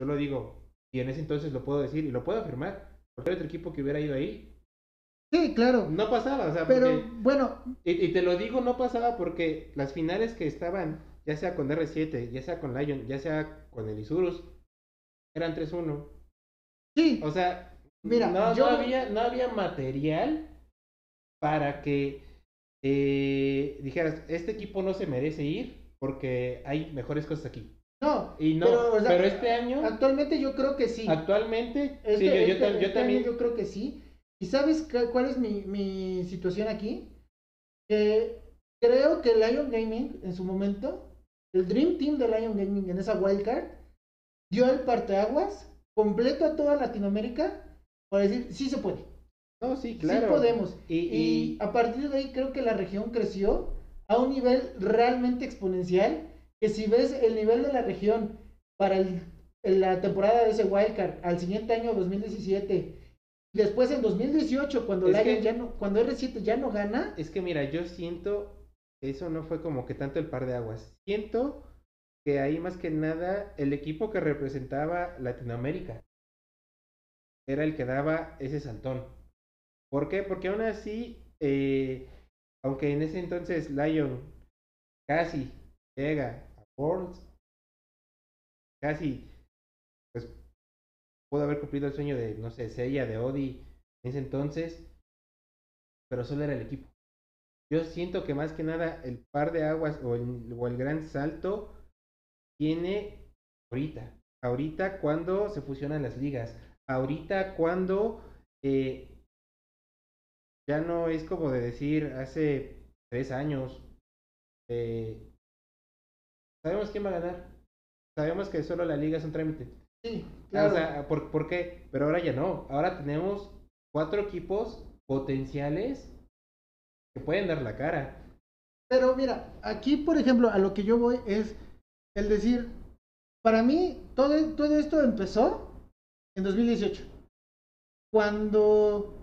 yo lo digo, y en ese entonces lo puedo decir y lo puedo afirmar. Porque otro equipo que hubiera ido ahí, Sí, claro. no pasaba, o sea, Pero porque- bueno, y, y te lo digo, no pasaba porque las finales que estaban, ya sea con R7, ya sea con Lion, ya sea con el Isurus, eran 3-1. sí. O sea, Mira, no, yo- no había, no había material para que eh, dijeras, este equipo no se merece ir porque hay mejores cosas aquí. No, Y no, Pero, pero, o sea, este año, actualmente yo creo que sí. actualmente, Este- sí, yo, yo este- yo este año también, yo creo que sí. ¿Y sabes cu- cuál es mi, mi situación aquí? Que creo que Lion Gaming en su momento, el Dream Team de Lion Gaming en esa wildcard, dio el parteaguas completo a toda Latinoamérica para decir, sí se puede, no, sí, claro. sí podemos. Y, Y y- a partir de ahí creo que la región creció a un nivel realmente exponencial, que si ves el nivel de la región para el- en la temporada de ese wildcard al siguiente año 2017, y después en 2018 cuando, Lion ya no, cuando R7 ya no gana, Es que mira, yo siento eso no fue como que tanto el par de aguas. Siento que ahí más que nada el equipo que representaba Latinoamérica era el que daba ese saltón. ¿Por qué? Porque aún así, eh, aunque en ese entonces Lion casi llega Worlds, casi pues pudo haber cumplido el sueño de, no sé, Seiya, de Odi en ese entonces, pero solo era el equipo. Yo siento que más que nada el par de aguas o el, o el gran salto tiene ahorita. Ahorita cuando se fusionan las ligas. Ahorita cuando eh, ya no es como de decir hace tres años. eh, sabemos quién va a ganar. Sabemos que solo la liga es un trámite. sí, claro. O sea, ¿por, por qué? Pero ahora ya no. Ahora tenemos cuatro equipos potenciales que pueden dar la cara. Pero mira, aquí por ejemplo a lo que yo voy es el decir, para mí todo, todo esto empezó en 2018, cuando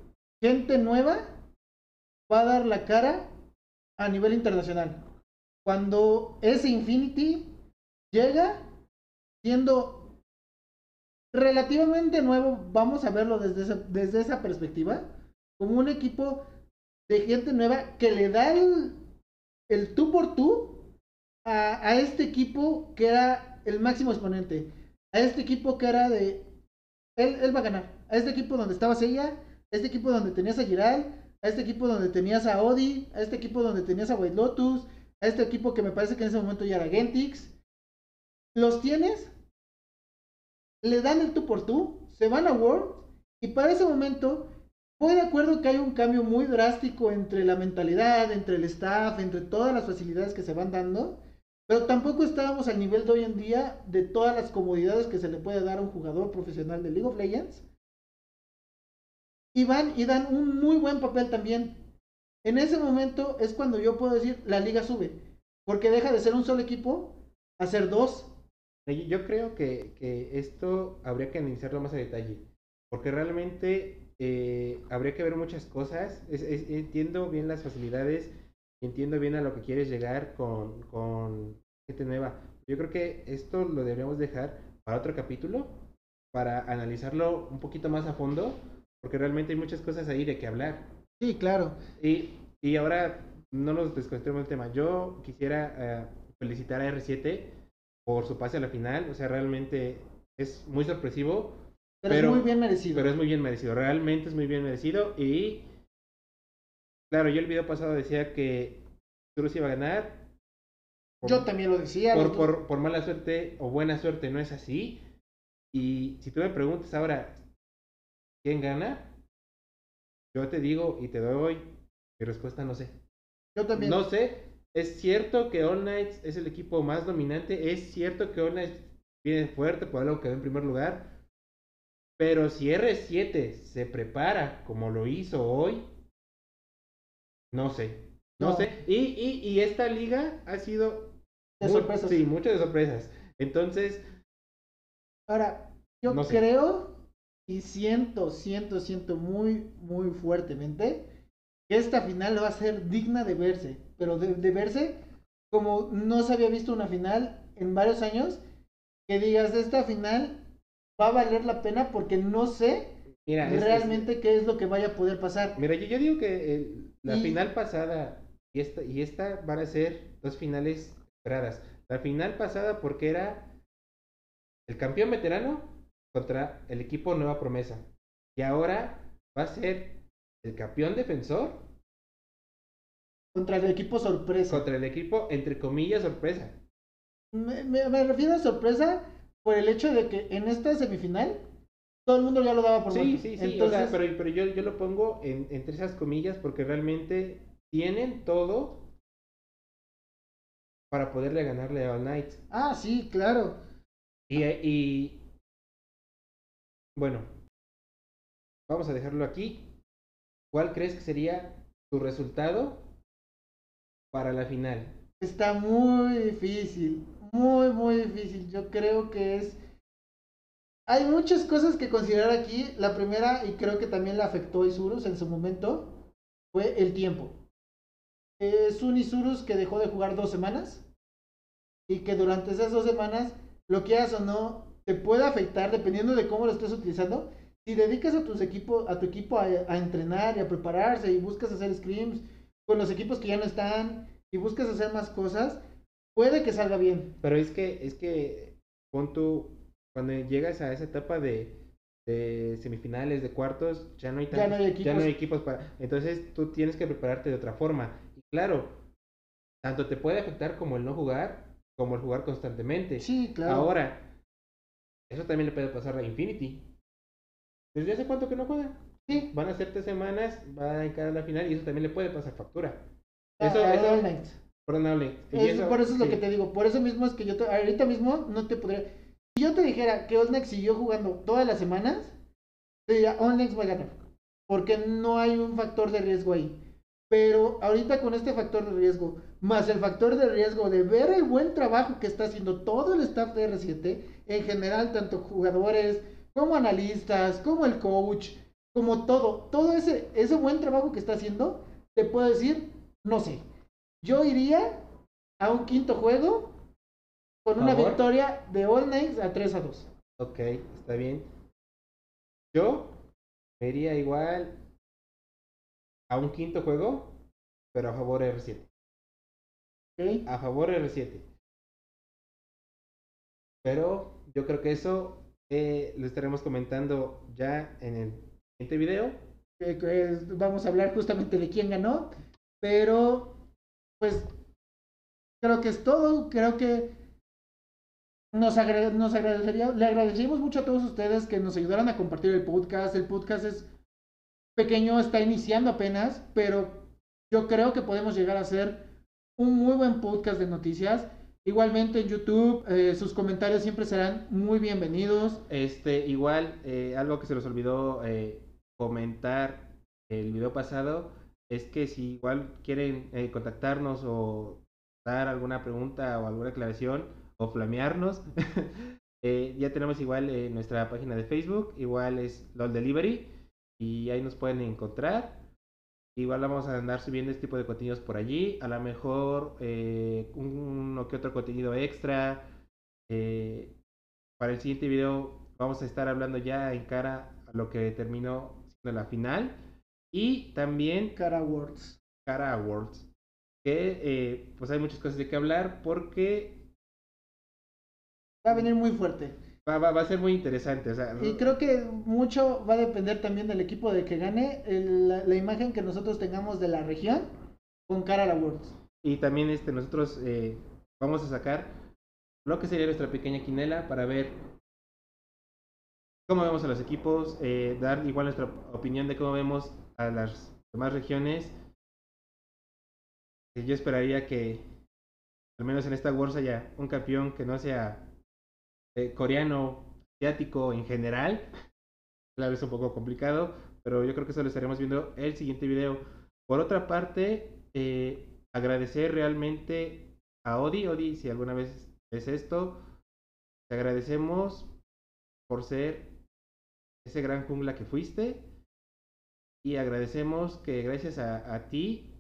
gente nueva va a dar la cara a nivel internacional. Cuando ese Infinity llega siendo relativamente nuevo, vamos a verlo desde esa, desde esa perspectiva, como un equipo de gente nueva que le da el, el tú por tú a, a este equipo que era el máximo exponente. A este equipo que era de. Él, él va a ganar. A este equipo donde estaba Seiya. A este equipo donde tenías a Giral. A este equipo donde tenías a Odi. A este equipo donde tenías a White Lotus. A este equipo que me parece que en ese momento ya era Gentix. Los tienes. Le dan el tú por tú. Se van a World. Y para ese momento. Voy de acuerdo que hay un cambio muy drástico entre la mentalidad, entre el staff, entre todas las facilidades que se van dando. Pero tampoco estábamos al nivel de hoy en día de todas las comodidades que se le puede dar a un jugador profesional de League of Legends. Y van y dan un muy buen papel también. En ese momento es cuando yo puedo decir la liga sube. Porque deja de ser un solo equipo a ser dos. Yo creo que, esto habría que analizarlo más a detalle. Porque realmente eh, habría que ver muchas cosas. Entiendo bien las facilidades entiendo bien a lo que quieres llegar con, con gente nueva. Yo creo que esto lo deberíamos dejar para otro capítulo, para analizarlo un poquito más a fondo, porque realmente hay muchas cosas ahí de que hablar. Sí, claro. Y, y ahora no nos desconcentremos del tema. Yo quisiera eh, felicitar a R7 por su pase a la final. O sea, realmente es muy sorpresivo. Pero, pero, es muy bien merecido. Pero es muy bien merecido. Realmente es muy bien merecido. Y Claro, yo el video pasado decía que Cruz iba a ganar. yo también lo decía. Por, por, por, mala suerte o buena suerte no es así. Y si tú me preguntas ahora, ¿quién gana? Yo te digo y te doy mi respuesta, no sé. Yo también. No sé. Es cierto que All Knights es el equipo más dominante. Es cierto que All Knights viene fuerte por algo que quedó en primer lugar. Pero si R7 se prepara como lo hizo hoy, no sé. No, sé. Y, y, y, esta liga ha sido. De sorpresas. Sí, muchas de sorpresas. Entonces. Ahora, yo creo y siento, siento, siento muy, muy fuertemente que esta final va a ser digna de verse. Pero de, de verse como no se había visto una final en varios años. Que digas, esta final va a valer la pena porque no sé Mira, realmente qué es lo que vaya a poder pasar. Mira, yo, yo digo que el, la final pasada y esta, y esta van a ser dos finales esperadas. La final pasada porque era el campeón veterano contra el equipo Nueva Promesa. Y ahora va a ser el campeón defensor contra el equipo sorpresa. Contra el equipo, entre comillas, sorpresa. Me, me, refiero a sorpresa por el hecho de que en esta semifinal todo el mundo ya lo daba por sí, Sí, sí, Entonces... pero, pero yo, yo lo pongo en, entre esas comillas porque realmente tienen todo para poderle ganarle a All Knights. Ah, sí, claro. Y, y bueno, vamos a dejarlo aquí. ¿Cuál crees que sería tu resultado para la final? Está muy difícil, muy, muy difícil. Yo creo que es hay muchas cosas que considerar aquí. La primera, y creo que también la afectó a Isurus en su momento, fue el tiempo. Es un Isurus que dejó de jugar dos semanas y que durante esas dos semanas, lo que hagas o no, te puede afectar dependiendo de cómo lo estés utilizando. Si dedicas a, tus equipo, a tu equipo a, a entrenar y a prepararse y buscas hacer scrims con los equipos que ya no están y buscas hacer más cosas, puede que salga bien. Pero es que, es que, pon tu, cuando llegas a esa etapa de, de semifinales, de cuartos, ya no hay, ya no hay, equipos. ya no hay equipos para... Entonces tú tienes que prepararte de otra forma. Y claro, tanto te puede afectar como el no jugar, como el jugar constantemente. Sí, claro. Ahora, eso también le puede pasar a Infinity. ¿Desde hace cuánto que no juega? Sí. Van a ser tres semanas, va a encarar la final y eso también le puede pasar factura. Eso, es eso, eso, por eso es lo que te digo. Por eso mismo es que yo ahorita mismo no te podría si yo te dijera que Olnex siguió jugando todas las semanas, te diría, Olnex va a ganar. Porque no hay un factor de riesgo ahí. Pero ahorita con este factor de riesgo, más el factor de riesgo de ver el buen trabajo que está haciendo todo el staff de R7, en general, tanto jugadores como analistas, como el coach, como todo, todo ese, ese buen trabajo que está haciendo, te puedo decir, no sé. Yo iría a un quinto juego con una victoria de All Knights a 3 a 2. Ok, está bien. Yo vería igual a un quinto juego, pero a favor R7. ¿ok? A favor R7. Pero yo creo que eso eh, lo estaremos comentando ya en el siguiente video. vamos a hablar justamente de quién ganó, pero pues creo que es todo, creo que nos, agra- nos agradecería, le agradeceríamos mucho a todos ustedes que nos ayudaran a compartir el podcast, el podcast es pequeño, está iniciando apenas, pero yo creo que podemos llegar a hacer un muy buen podcast de noticias. Igualmente en YouTube, eh, sus comentarios siempre serán muy bienvenidos. Este, igual, eh, algo que se nos olvidó eh, comentar el video pasado es que si igual quieren eh, contactarnos o dar alguna pregunta o alguna aclaración o flamearnos, [laughs] eh, ya tenemos igual eh, nuestra página de Facebook, igual es LOL Delivery y ahí nos pueden encontrar. Igual vamos a andar subiendo este tipo de contenidos por allí, a lo mejor eh, uno que otro contenido extra. eh, para el siguiente video vamos a estar hablando ya en cara a lo que terminó siendo la final y también Cara Words. cara a Worlds que eh, pues hay muchas cosas de que hablar porque Va a venir muy fuerte. Va, va- va a ser muy interesante o sea, Y creo que mucho va a depender también del equipo de que gane, el- la, la imagen que nosotros tengamos de la región con cara a la Worlds. y también este nosotros eh, vamos a sacar lo que sería nuestra pequeña quinela para ver cómo vemos a los equipos eh, dar igual nuestra opinión de cómo vemos a las demás regiones yo esperaría que al menos en esta Worlds haya un campeón que no sea eh, coreano, asiático en general. Claro, es un poco complicado, pero yo creo que eso lo estaremos viendo el siguiente video. Por otra parte, eh, agradecer realmente a Odi. Odi, si alguna vez es esto, te agradecemos por ser ese gran jungla que fuiste. Y agradecemos que gracias a, a ti,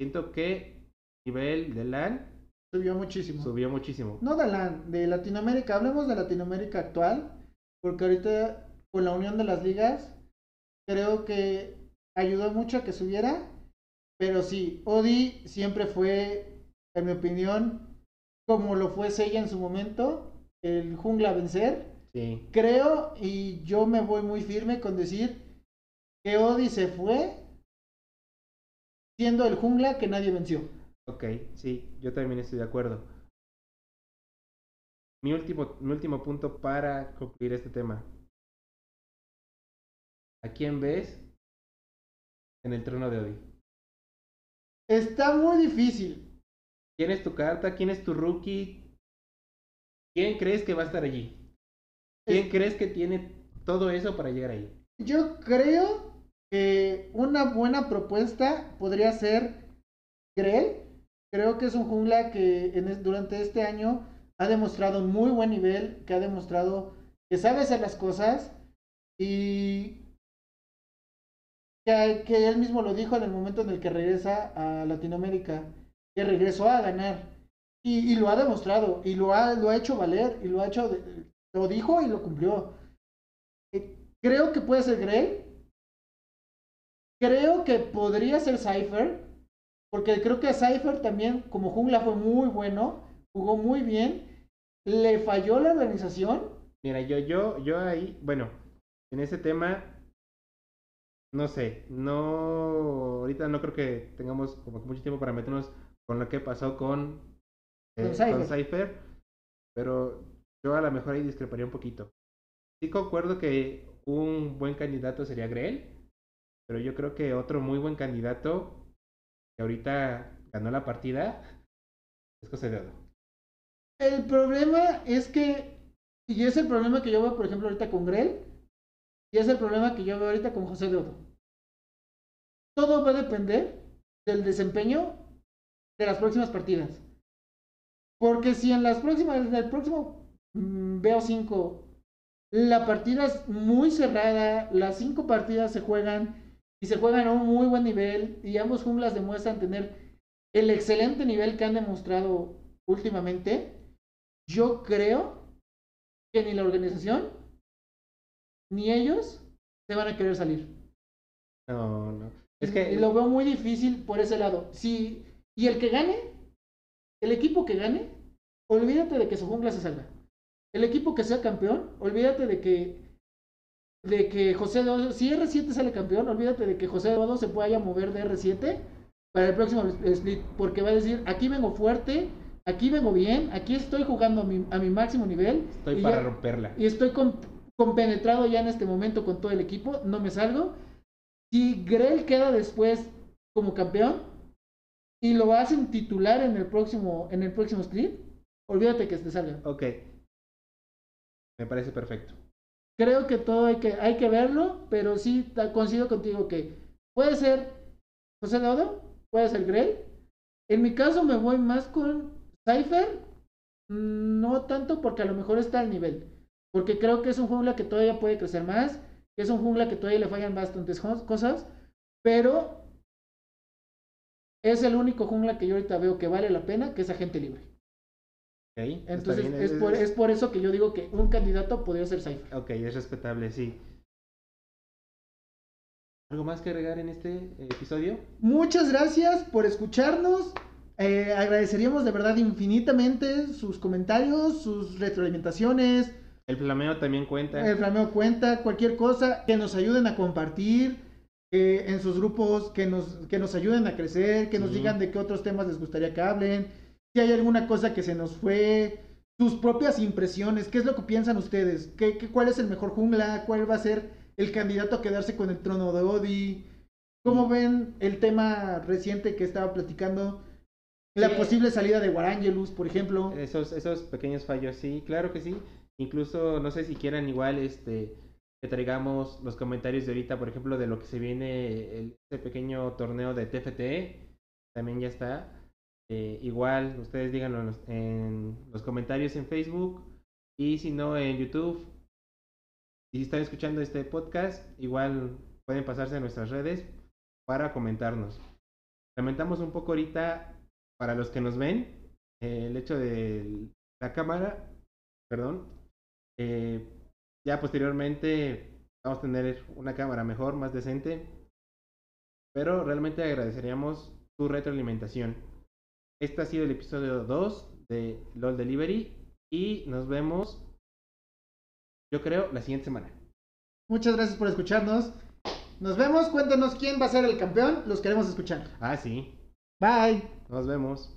siento que el nivel de LAN Subió muchísimo. subió muchísimo. No de, la, de Latinoamérica, hablemos de Latinoamérica actual, porque ahorita con la unión de las ligas, creo que ayudó mucho a que subiera, pero sí, Odi siempre fue, en mi opinión, como lo fue Seiya en su momento, el jungla a vencer. Sí, Creo, y yo me voy muy firme con decir que Odi se fue siendo el jungla que nadie venció. Ok, sí, yo también estoy de acuerdo. Mi último, mi último punto para concluir este tema. ¿A quién ves en el trono de Odi? Está muy difícil. ¿Quién es tu carta? ¿Quién es tu rookie? ¿Quién crees que va a estar allí? ¿Quién crees que tiene todo eso para llegar ahí? Yo creo que una buena propuesta podría ser Grell. Creo que es un jungla que en durante este año ha demostrado un muy buen nivel, que ha demostrado que sabe hacer las cosas y que, que él mismo lo dijo en el momento en el que regresa a Latinoamérica, que regresó a ganar y, y lo ha demostrado y lo ha, lo ha hecho valer y lo ha hecho, lo dijo y lo cumplió. Eh, Creo que puede ser Grey. Creo que podría ser Cypher. Porque creo que Cypher también, como jungla, fue muy bueno. Jugó muy bien. Le falló la organización. Mira, yo, yo, yo ahí, bueno, en ese tema, no sé, no, ahorita no creo que tengamos como mucho tiempo para meternos con lo que pasó con, eh, con Cypher, pero yo a lo mejor ahí discreparía un poquito. Sí concuerdo que un buen candidato sería Grell, pero yo creo que otro muy buen candidato que ahorita ganó la partida es José Dedo. El problema es que, y es el problema que yo veo, por ejemplo, ahorita con Grell, y es el problema que yo veo ahorita con José Deodo. Todo va a depender del desempeño de las próximas partidas. Porque si en las próximas, en el próximo mm, BO5, la partida es muy cerrada, las cinco partidas se juegan y se juegan a un muy buen nivel, y ambos junglas demuestran tener el excelente nivel que han demostrado últimamente, yo creo que ni la organización ni ellos se van a querer salir. No, no. Es que- Y lo veo muy difícil por ese lado. Si, y el que gane, el equipo que gane, olvídate de que su jungla se salga. El equipo que sea campeón, olvídate de que de que José Eduardo, si R7 sale campeón, olvídate de que José Eduardo se pueda mover de R7 para el próximo split, porque va a decir, aquí vengo fuerte, aquí vengo bien, aquí estoy jugando a mi, a mi máximo nivel. Estoy para ya- romperla. y estoy con- compenetrado ya en este momento con todo el equipo, no me salgo. Si Grell queda después como campeón y lo hacen titular en el próximo, en el próximo split, olvídate que te salga. Ok. Me parece perfecto. Creo que todo hay que, hay que verlo, pero sí coincido contigo que puede ser José Dodo, puede ser Grell. En mi caso me voy más con Cypher, mm, no tanto porque a lo mejor está al nivel, porque creo que es un jungla que todavía puede crecer más, que es un jungla que todavía le fallan bastantes cosas, pero es el único jungla que yo ahorita veo que vale la pena, que es agente libre. Ok. está Entonces es, por, es por eso que yo digo que un candidato podría ser Cypher. Ok, es respetable, sí. ¿Algo más que agregar en este eh, episodio? Muchas gracias por escucharnos. Eh, agradeceríamos de verdad infinitamente sus comentarios, sus retroalimentaciones. El flameo también cuenta. El flameo cuenta, cualquier cosa que nos ayuden a compartir eh, en sus grupos, que nos, que nos ayuden a crecer, que nos digan de qué otros temas les gustaría que hablen. Si hay alguna cosa que se nos fue, sus propias impresiones, qué es lo que piensan ustedes, ¿Qué, qué, cuál es el mejor jungla, cuál va a ser el candidato a quedarse con el trono de Odi. ¿Cómo ven el tema reciente que estaba platicando? La Sí. posible salida de Warangelus, por ejemplo. Esos, esos pequeños fallos, sí, claro que sí. Incluso, no sé si quieran igual este que traigamos los comentarios de ahorita, por ejemplo, de lo que se viene, el, este pequeño torneo de TFT, también ya está. Eh, igual, ustedes díganlo en los, en los comentarios en Facebook y si no en YouTube. Y si están escuchando este podcast, igual pueden pasarse a nuestras redes para comentarnos. Lamentamos un poco ahorita para los que nos ven eh, el hecho de la cámara, perdón. eh, ya posteriormente vamos a tener una cámara mejor, más decente. Pero realmente agradeceríamos tu retroalimentación. Este ha sido el episodio 2 de LOL Delivery y nos vemos, yo creo, la siguiente semana. Muchas gracias por escucharnos. Nos vemos, cuéntanos quién va a ser el campeón, los queremos escuchar. Ah, sí, Bye. nos vemos.